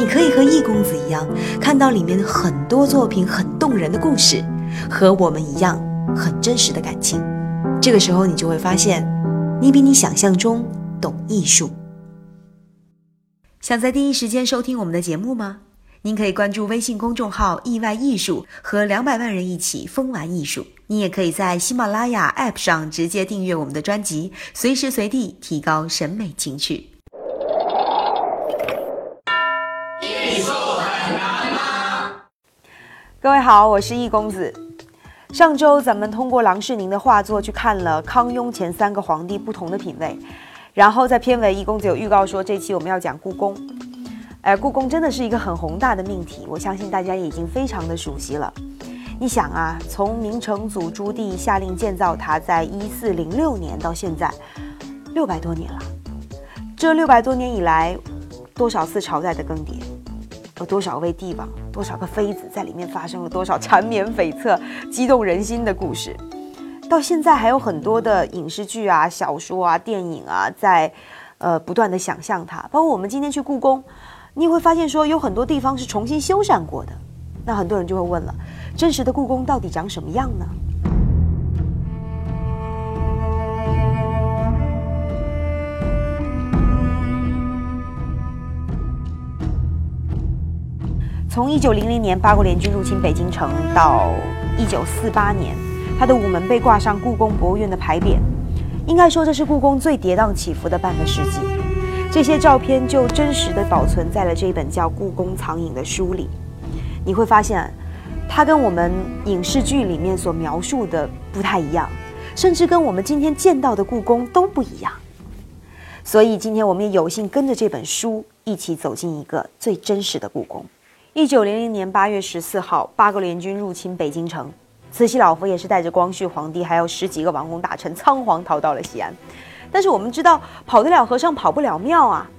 你可以和易公子一样，看到里面很多作品很动人的故事，和我们一样很真实的感情。这个时候，你就会发现，你比你想象中懂艺术。想在第一时间收听我们的节目吗？您可以关注微信公众号“意外艺术”，和两百万人一起疯玩艺术。你也可以在喜马拉雅 App 上直接订阅我们的专辑，随时随地提高审美情趣。各位好，我是易公子。上周咱们通过郎世宁的画作去看了康雍前三个皇帝不同的品味，然后在片尾，易公子有预告说这期我们要讲故宫。哎，故宫真的是一个很宏大的命题，我相信大家已经非常的熟悉了。你想啊，从明成祖朱棣下令建造它，在一四零六年到现在，六百多年了。这六百多年以来，多少次朝代的更迭？有多少位帝王，多少个妃子，在里面发生了多少缠绵悱恻、激动人心的故事？到现在还有很多的影视剧啊、小说啊、电影啊，在呃不断的想象它。包括我们今天去故宫，你会发现说有很多地方是重新修缮过的。那很多人就会问了：真实的故宫到底长什么样呢？从一九零零年八国联军入侵北京城到一九四八年，它的午门被挂上故宫博物院的牌匾，应该说这是故宫最跌宕起伏的半个世纪。这些照片就真实的保存在了这本叫《故宫藏影》的书里。你会发现，它跟我们影视剧里面所描述的不太一样，甚至跟我们今天见到的故宫都不一样。所以今天我们也有幸跟着这本书一起走进一个最真实的故宫。一九零零年八月十四号，八国联军入侵北京城，慈禧老佛爷是带着光绪皇帝还有十几个王公大臣仓皇逃到了西安。但是我们知道，跑得了和尚跑不了庙啊，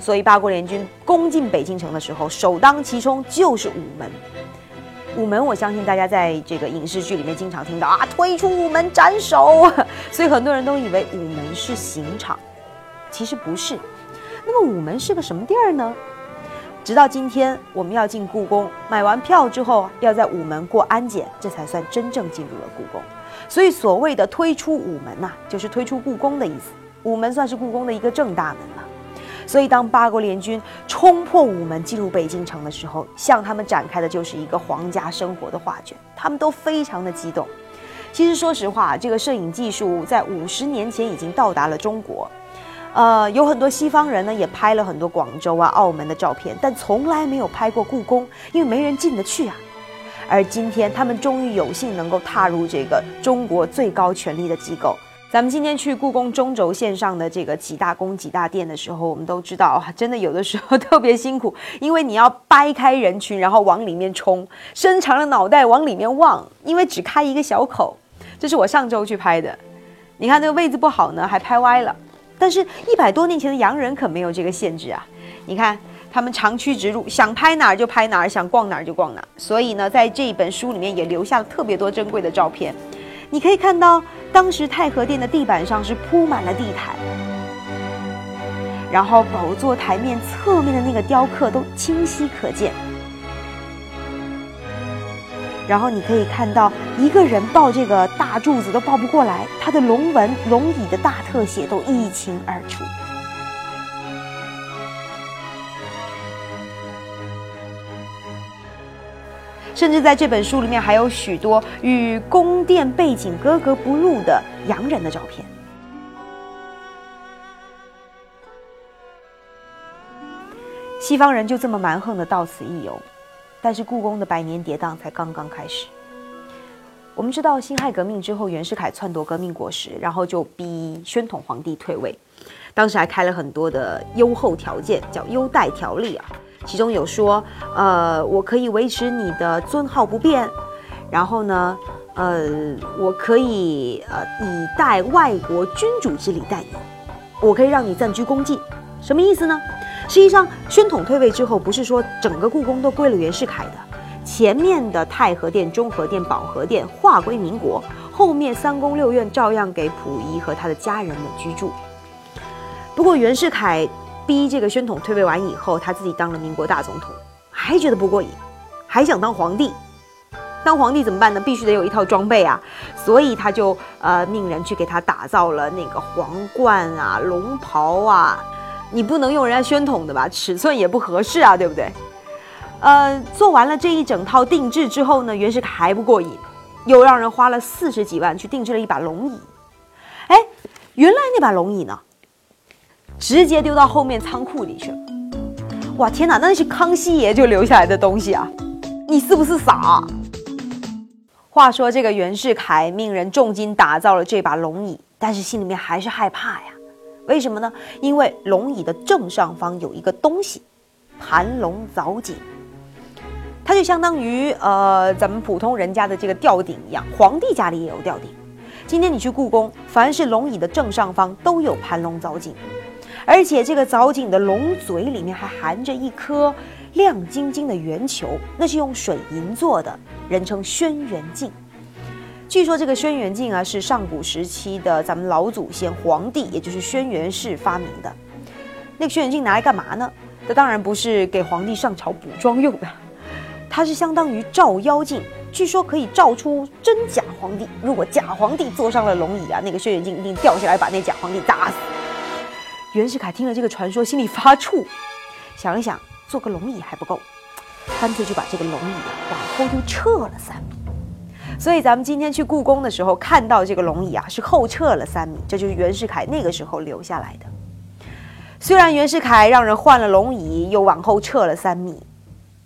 所以八国联军攻进北京城的时候，首当其冲就是午门。午门，我相信大家在这个影视剧里面经常听到啊，推出午门斩首，所以很多人都以为午门是刑场，其实不是。那么午门是个什么地儿呢？直到今天，我们要进故宫，买完票之后要在午门过安检，这才算真正进入了故宫。所以所谓的推出午门呐，就是推出故宫的意思。午门算是故宫的一个正大门了。所以当八国联军冲破午门进入北京城的时候，向他们展开的就是一个皇家生活的画卷，他们都非常的激动。其实说实话，这个摄影技术在五十年前已经到达了中国。呃，有很多西方人呢，也拍了很多广州啊、澳门的照片，但从来没有拍过故宫，因为没人进得去啊。而今天，他们终于有幸能够踏入这个中国最高权力的机构。咱们今天去故宫中轴线上的这个几大宫、几大殿的时候，我们都知道啊，真的有的时候特别辛苦，因为你要掰开人群，然后往里面冲，伸长了脑袋往里面望，因为只开一个小口。这是我上周去拍的，你看这个位置不好呢，还拍歪了。但是，一百多年前的洋人可没有这个限制啊！你看，他们长驱直入，想拍哪儿就拍哪儿，想逛哪儿就逛哪儿。所以呢，在这本书里面也留下了特别多珍贵的照片。你可以看到，当时太和殿的地板上是铺满了地毯，然后宝座台面侧面的那个雕刻都清晰可见。然后你可以看到一个人抱这个大柱子都抱不过来，他的龙纹龙椅的大特写都一清二楚。甚至在这本书里面还有许多与宫殿背景格格不入的洋人的照片。西方人就这么蛮横的到此一游。但是故宫的百年跌宕才刚刚开始。我们知道辛亥革命之后，袁世凯篡夺革命果实，然后就逼宣统皇帝退位。当时还开了很多的优厚条件，叫优待条例啊。其中有说，呃，我可以维持你的尊号不变，然后呢，呃，我可以呃以待外国君主之礼待你，我可以让你暂居宫禁，什么意思呢？实际上，宣统退位之后，不是说整个故宫都归了袁世凯的，前面的太和殿、中和殿、保和殿划归民国，后面三宫六院照样给溥仪和他的家人们居住。不过袁世凯逼这个宣统退位完以后，他自己当了民国大总统，还觉得不过瘾，还想当皇帝。当皇帝怎么办呢？必须得有一套装备啊，所以他就呃命人去给他打造了那个皇冠啊、龙袍啊。你不能用人家宣统的吧？尺寸也不合适啊，对不对？呃，做完了这一整套定制之后呢，袁世凯还不过瘾，又让人花了四十几万去定制了一把龙椅。哎，原来那把龙椅呢，直接丢到后面仓库里去了。哇，天哪，那是康熙爷就留下来的东西啊！你是不是傻？话说这个袁世凯命人重金打造了这把龙椅，但是心里面还是害怕呀。为什么呢？因为龙椅的正上方有一个东西，盘龙藻井，它就相当于呃咱们普通人家的这个吊顶一样，皇帝家里也有吊顶。今天你去故宫，凡是龙椅的正上方都有盘龙藻井，而且这个藻井的龙嘴里面还含着一颗亮晶晶的圆球，那是用水银做的，人称轩辕镜。据说这个轩辕镜啊，是上古时期的咱们老祖先皇帝，也就是轩辕氏发明的。那个轩辕镜拿来干嘛呢？这当然不是给皇帝上朝补妆用的，它是相当于照妖镜，据说可以照出真假皇帝。如果假皇帝坐上了龙椅啊，那个轩辕镜一定掉下来把那假皇帝砸死。袁世凯听了这个传说，心里发怵，想了想，做个龙椅还不够，干脆就把这个龙椅啊往后又撤了三步。所以咱们今天去故宫的时候，看到这个龙椅啊，是后撤了三米，这就是袁世凯那个时候留下来的。虽然袁世凯让人换了龙椅，又往后撤了三米，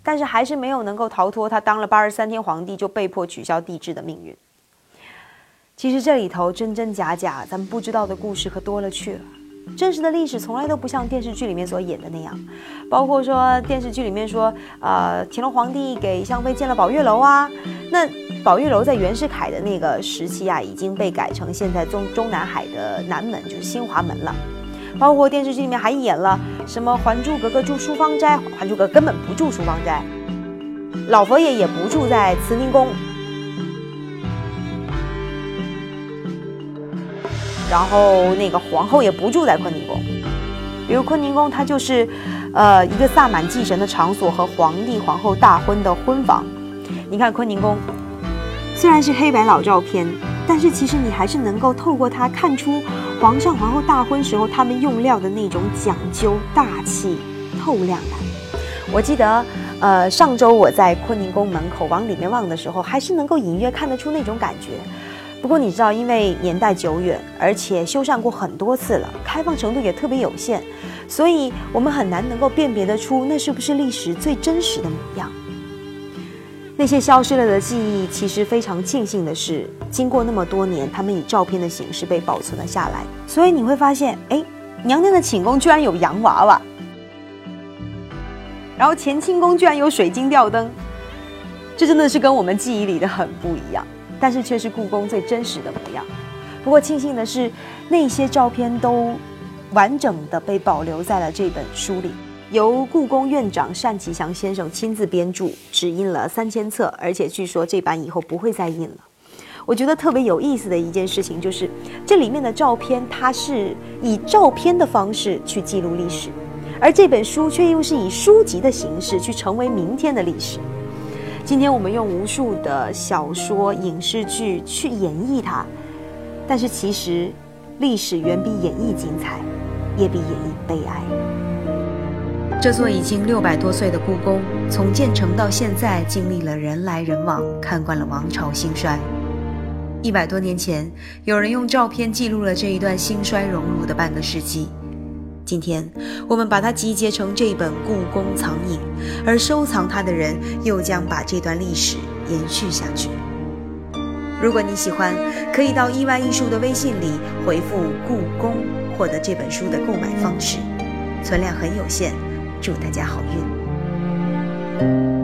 但是还是没有能够逃脱他当了八十三天皇帝就被迫取消帝制的命运。其实这里头真真假假，咱们不知道的故事可多了去了。真实的历史从来都不像电视剧里面所演的那样，包括说电视剧里面说，呃，乾隆皇帝给香妃建了宝月楼啊，那宝月楼在袁世凯的那个时期啊，已经被改成现在中中南海的南门，就是新华门了。包括电视剧里面还演了什么《还珠格格》住书芳斋，《还珠格格》根本不住书芳斋，老佛爷也不住在慈宁宫。然后那个皇后也不住在坤宁宫，比如坤宁宫，它就是，呃，一个萨满祭神的场所和皇帝皇后大婚的婚房。你看坤宁宫，虽然是黑白老照片，但是其实你还是能够透过它看出皇上皇后大婚时候他们用料的那种讲究、大气、透亮感。我记得，呃，上周我在坤宁宫门口往里面望的时候，还是能够隐约看得出那种感觉。不过你知道，因为年代久远，而且修缮过很多次了，开放程度也特别有限，所以我们很难能够辨别得出那是不是历史最真实的模样。那些消失了的记忆，其实非常庆幸的是，经过那么多年，他们以照片的形式被保存了下来。所以你会发现，哎，娘娘的寝宫居然有洋娃娃，然后乾清宫居然有水晶吊灯，这真的是跟我们记忆里的很不一样。但是却是故宫最真实的模样。不过庆幸的是，那些照片都完整的被保留在了这本书里，由故宫院长单霁翔先生亲自编著，只印了三千册，而且据说这版以后不会再印了。我觉得特别有意思的一件事情就是，这里面的照片它是以照片的方式去记录历史，而这本书却又是以书籍的形式去成为明天的历史。今天我们用无数的小说、影视剧去演绎它，但是其实历史远比演绎精彩，也比演绎悲哀。这座已经六百多岁的故宫，从建成到现在，经历了人来人往，看惯了王朝兴衰。一百多年前，有人用照片记录了这一段兴衰荣辱的半个世纪。今天，我们把它集结成这本《故宫藏影》，而收藏它的人又将把这段历史延续下去。如果你喜欢，可以到意外艺术的微信里回复“故宫”，获得这本书的购买方式。存量很有限，祝大家好运。